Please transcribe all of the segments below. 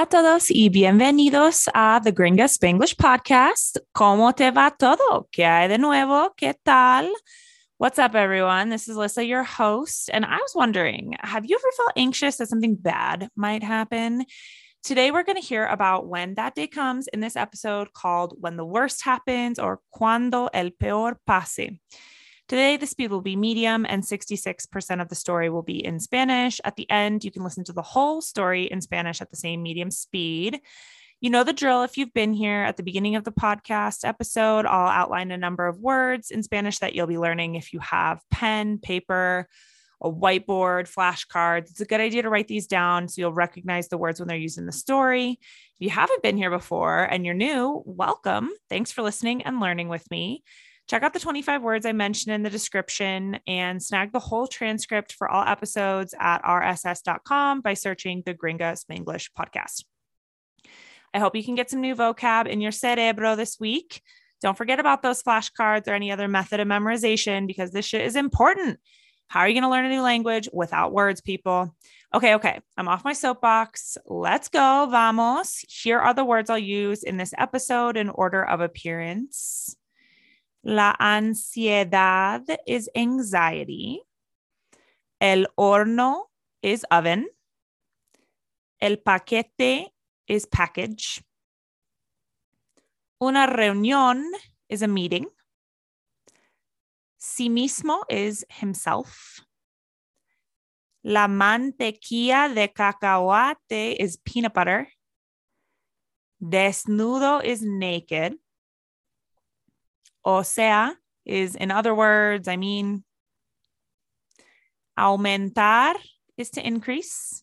Hola a todos y bienvenidos a The Gringa Spanglish Podcast. ¿Cómo te va todo? ¿Qué hay de nuevo? ¿Qué tal? What's up, everyone? This is Alyssa, your host. And I was wondering have you ever felt anxious that something bad might happen? Today, we're going to hear about when that day comes in this episode called When the Worst Happens or Cuando el Peor Pase. Today, the speed will be medium and 66% of the story will be in Spanish. At the end, you can listen to the whole story in Spanish at the same medium speed. You know the drill. If you've been here at the beginning of the podcast episode, I'll outline a number of words in Spanish that you'll be learning if you have pen, paper, a whiteboard, flashcards. It's a good idea to write these down so you'll recognize the words when they're used in the story. If you haven't been here before and you're new, welcome. Thanks for listening and learning with me. Check out the 25 words I mentioned in the description and snag the whole transcript for all episodes at rss.com by searching the Gringa Spanglish podcast. I hope you can get some new vocab in your cerebro this week. Don't forget about those flashcards or any other method of memorization because this shit is important. How are you going to learn a new language without words, people? Okay, okay. I'm off my soapbox. Let's go. Vamos. Here are the words I'll use in this episode in order of appearance. La ansiedad is anxiety. El horno is oven. El paquete is package. Una reunión is a meeting. Sí mismo is himself. La mantequilla de cacahuate is peanut butter. Desnudo is naked. O sea is, in other words, I mean, aumentar is to increase.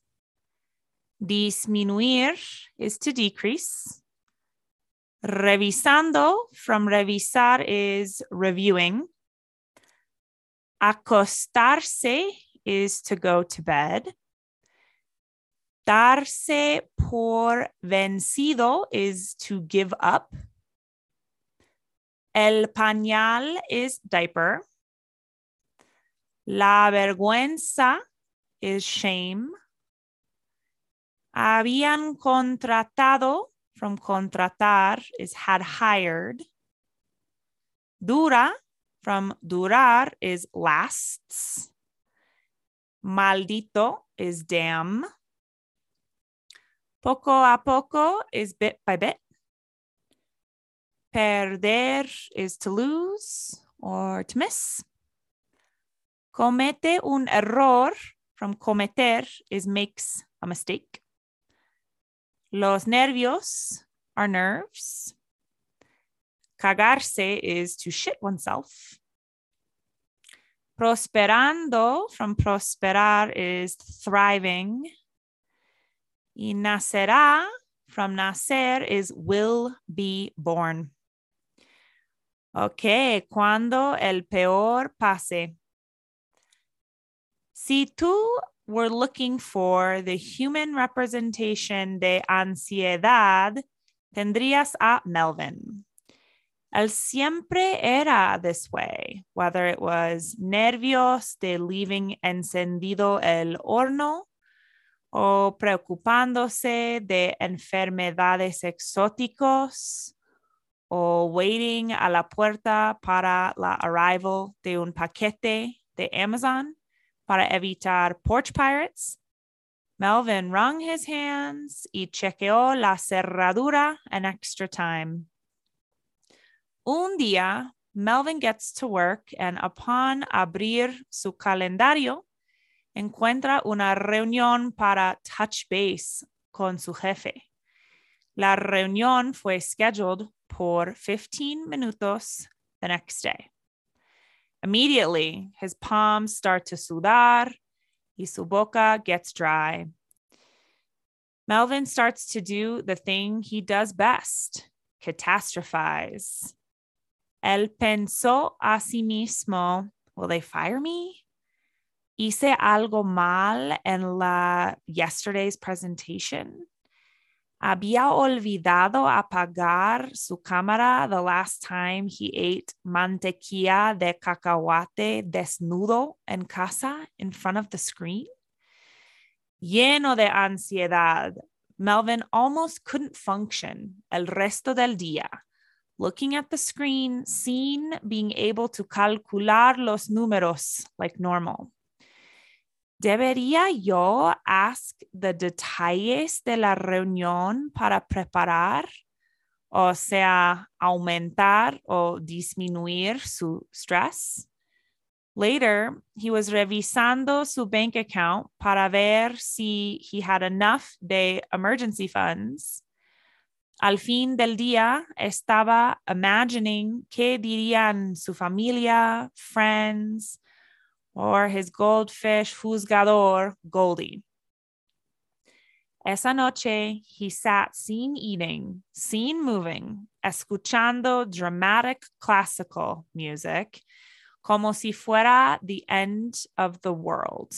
Disminuir is to decrease. Revisando from revisar is reviewing. Acostarse is to go to bed. Darse por vencido is to give up. El pañal is diaper. La vergüenza is shame. Habían contratado from contratar is had hired. Dura from durar is lasts. Maldito is damn. Poco a poco is bit by bit. Perder is to lose or to miss. Comete un error from cometer is makes a mistake. Los nervios are nerves. Cagarse is to shit oneself. Prosperando from prosperar is thriving. Y nacerá from nacer is will be born. Ok, cuando el peor pase. Si tú were looking for the human representation de ansiedad, tendrías a Melvin. Él siempre era this way, whether it was nervios de leaving encendido el horno o preocupándose de enfermedades exóticos o waiting a la puerta para la arrival de un paquete de Amazon para evitar porch pirates, Melvin wrung his hands y chequeó la cerradura an extra time. Un día, Melvin gets to work and upon abrir su calendario, encuentra una reunión para touch base con su jefe. La reunión fue scheduled por 15 minutos the next day. Immediately, his palms start to sudar y su boca gets dry. Melvin starts to do the thing he does best catastrophize. Él pensó a sí mismo, will they fire me? Hice algo mal en la yesterday's presentation. Había olvidado apagar su cámara the last time he ate mantequilla de cacahuate desnudo en casa in front of the screen. Lleno de ansiedad, Melvin almost couldn't function el resto del día. Looking at the screen, seeing being able to calcular los números like normal. ¿Debería yo ask the detalles de la reunión para preparar? O sea, aumentar o disminuir su stress? Later, he was revisando su bank account para ver si he had enough de emergency funds. Al fin del día, estaba imagining qué dirían su familia, friends, or his goldfish juzgador, Goldie. Esa noche, he sat seen eating, seen moving, escuchando dramatic classical music, como si fuera the end of the world.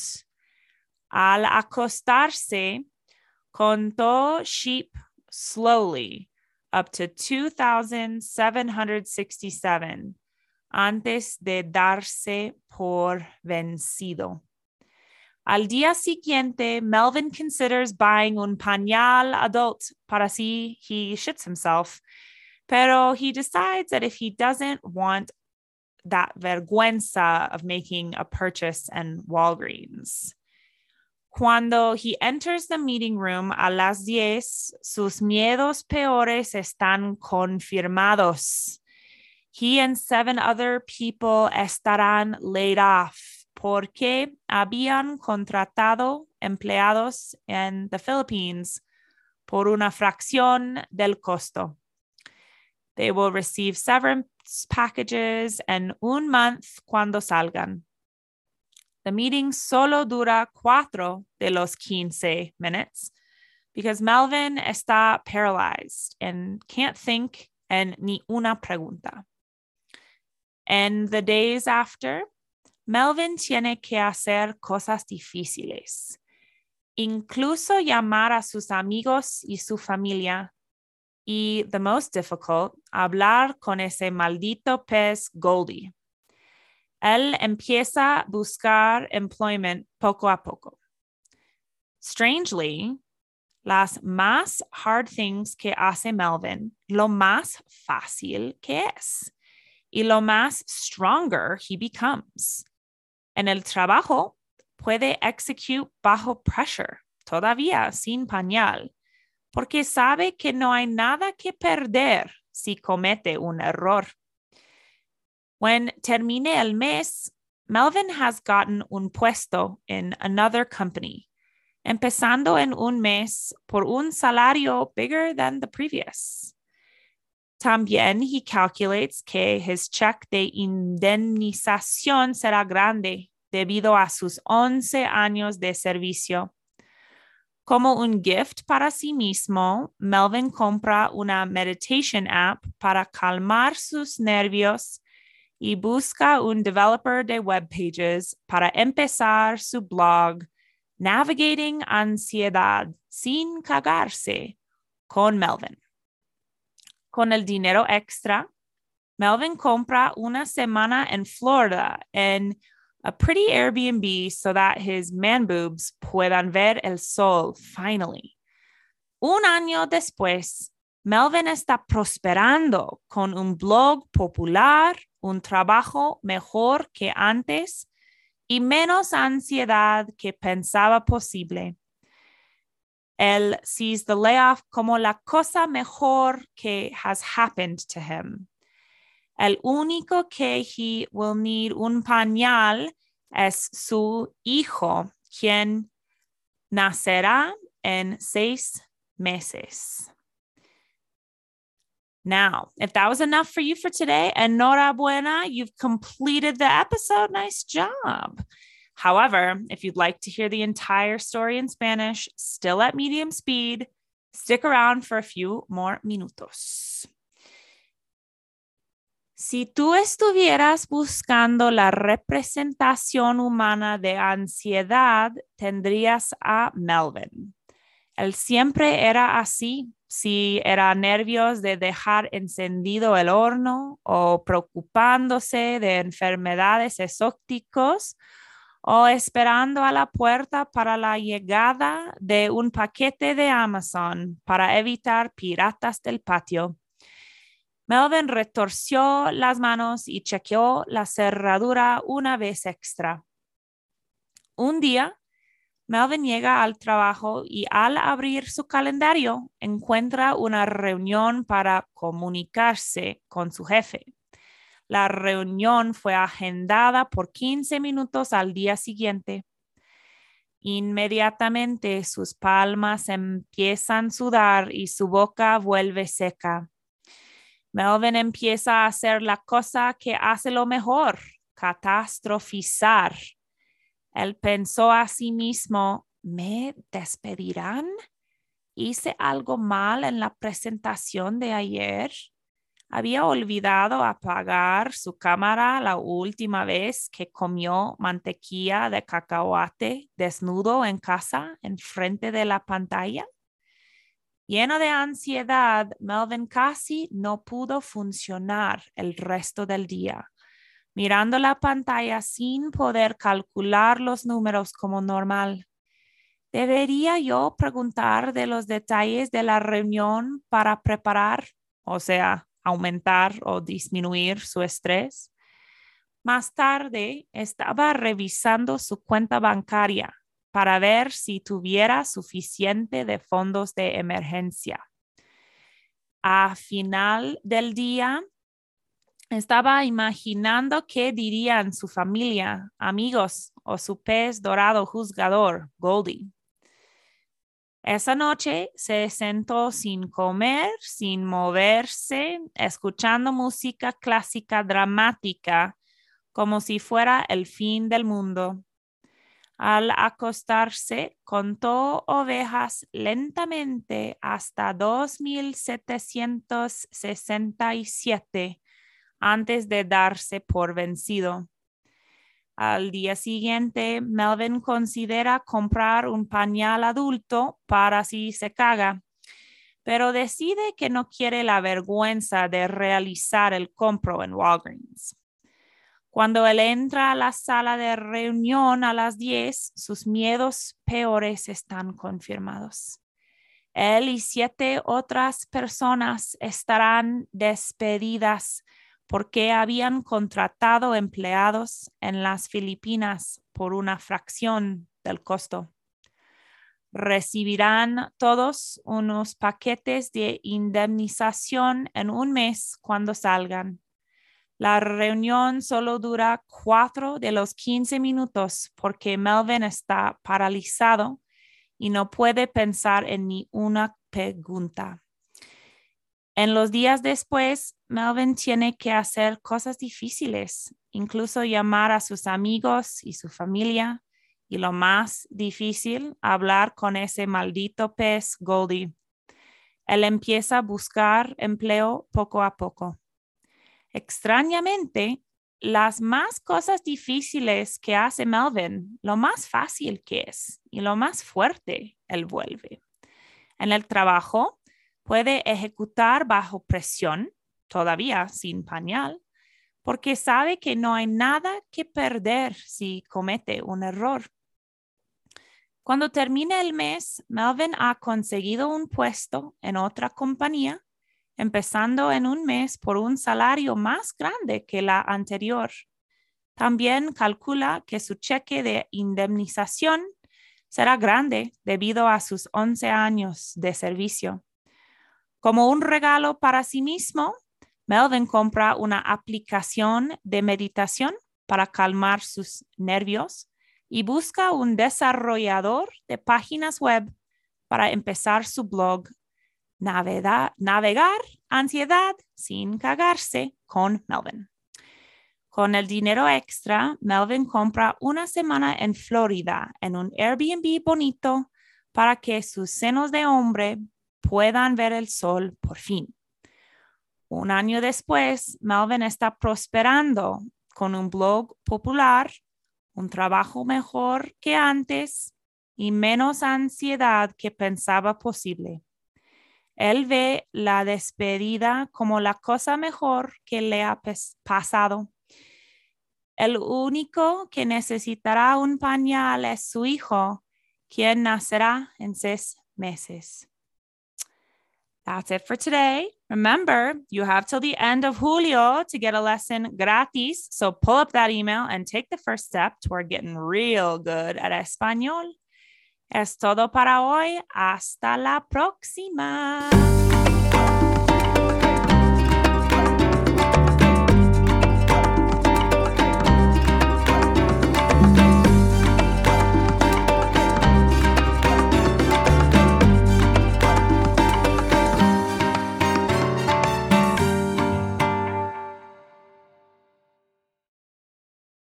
Al acostarse, contó sheep slowly up to 2,767 antes de darse por vencido. Al día siguiente, Melvin considers buying un pañal adult para si he shits himself, pero he decides that if he doesn't want that vergüenza of making a purchase in Walgreens. Cuando he enters the meeting room a las diez, sus miedos peores están confirmados. He and seven other people estarán laid off porque habían contratado empleados en the Philippines por una fracción del costo. They will receive severance packages en un month cuando salgan. The meeting solo dura cuatro de los quince minutes because Melvin está paralyzed and can't think and ni una pregunta. And the days after, Melvin tiene que hacer cosas difíciles, incluso llamar a sus amigos y su familia. Y the most difficult, hablar con ese maldito pez Goldie. Él empieza a buscar employment poco a poco. Strangely, las más hard things que hace Melvin, lo más fácil que es y lo más stronger he becomes. En el trabajo puede execute bajo pressure, todavía sin pañal, porque sabe que no hay nada que perder si comete un error. When termine el mes, Melvin has gotten un puesto in another company, empezando en un mes por un salario bigger than the previous. También he calculates que his check de indemnización será grande debido a sus 11 años de servicio. Como un gift para sí mismo, Melvin compra una meditation app para calmar sus nervios y busca un developer de web pages para empezar su blog Navigating Ansiedad sin cagarse con Melvin. Con el dinero extra, Melvin compra una semana en Florida en a pretty Airbnb so that his man boobs puedan ver el sol finally. Un año después, Melvin está prosperando con un blog popular, un trabajo mejor que antes y menos ansiedad que pensaba posible. Él sees the layoff como la cosa mejor que has happened to him. El único que he will need un pañal es su hijo, quien nacerá en seis meses. Now, if that was enough for you for today, enhorabuena, you've completed the episode. Nice job. However, if you'd like to hear the entire story in Spanish, still at medium speed, stick around for a few more minutos. Si tú estuvieras buscando la representación humana de ansiedad, tendrías a Melvin. Él siempre era así, si era nervios de dejar encendido el horno o preocupándose de enfermedades exóticos o esperando a la puerta para la llegada de un paquete de Amazon para evitar piratas del patio. Melvin retorció las manos y chequeó la cerradura una vez extra. Un día, Melvin llega al trabajo y al abrir su calendario encuentra una reunión para comunicarse con su jefe. La reunión fue agendada por 15 minutos al día siguiente. Inmediatamente sus palmas empiezan a sudar y su boca vuelve seca. Melvin empieza a hacer la cosa que hace lo mejor, catastrofizar él pensó a sí mismo, ¿me despedirán? ¿Hice algo mal en la presentación de ayer? Había olvidado apagar su cámara la última vez que comió mantequilla de cacahuate desnudo en casa, enfrente de la pantalla. Lleno de ansiedad, Melvin casi no pudo funcionar el resto del día mirando la pantalla sin poder calcular los números como normal. ¿Debería yo preguntar de los detalles de la reunión para preparar, o sea, aumentar o disminuir su estrés? Más tarde estaba revisando su cuenta bancaria para ver si tuviera suficiente de fondos de emergencia. A final del día, estaba imaginando qué dirían su familia, amigos o su pez dorado juzgador, Goldie. Esa noche se sentó sin comer, sin moverse, escuchando música clásica dramática, como si fuera el fin del mundo. Al acostarse, contó ovejas lentamente hasta 2767 antes de darse por vencido. Al día siguiente, Melvin considera comprar un pañal adulto para si se caga, pero decide que no quiere la vergüenza de realizar el compro en Walgreens. Cuando él entra a la sala de reunión a las 10, sus miedos peores están confirmados. Él y siete otras personas estarán despedidas porque habían contratado empleados en las Filipinas por una fracción del costo. Recibirán todos unos paquetes de indemnización en un mes cuando salgan. La reunión solo dura cuatro de los quince minutos porque Melvin está paralizado y no puede pensar en ni una pregunta. En los días después, Melvin tiene que hacer cosas difíciles, incluso llamar a sus amigos y su familia. Y lo más difícil, hablar con ese maldito pez Goldie. Él empieza a buscar empleo poco a poco. Extrañamente, las más cosas difíciles que hace Melvin, lo más fácil que es y lo más fuerte, él vuelve. En el trabajo, puede ejecutar bajo presión, todavía sin pañal, porque sabe que no hay nada que perder si comete un error. Cuando termine el mes, Melvin ha conseguido un puesto en otra compañía, empezando en un mes por un salario más grande que la anterior. También calcula que su cheque de indemnización será grande debido a sus 11 años de servicio. Como un regalo para sí mismo, Melvin compra una aplicación de meditación para calmar sus nervios y busca un desarrollador de páginas web para empezar su blog Navegar ansiedad sin cagarse con Melvin. Con el dinero extra, Melvin compra una semana en Florida en un Airbnb bonito para que sus senos de hombre puedan ver el sol por fin. Un año después, Melvin está prosperando con un blog popular, un trabajo mejor que antes y menos ansiedad que pensaba posible. Él ve la despedida como la cosa mejor que le ha pasado. El único que necesitará un pañal es su hijo, quien nacerá en seis meses. That's it for today. Remember, you have till the end of Julio to get a lesson gratis. So pull up that email and take the first step toward getting real good at español. Es todo para hoy. Hasta la próxima.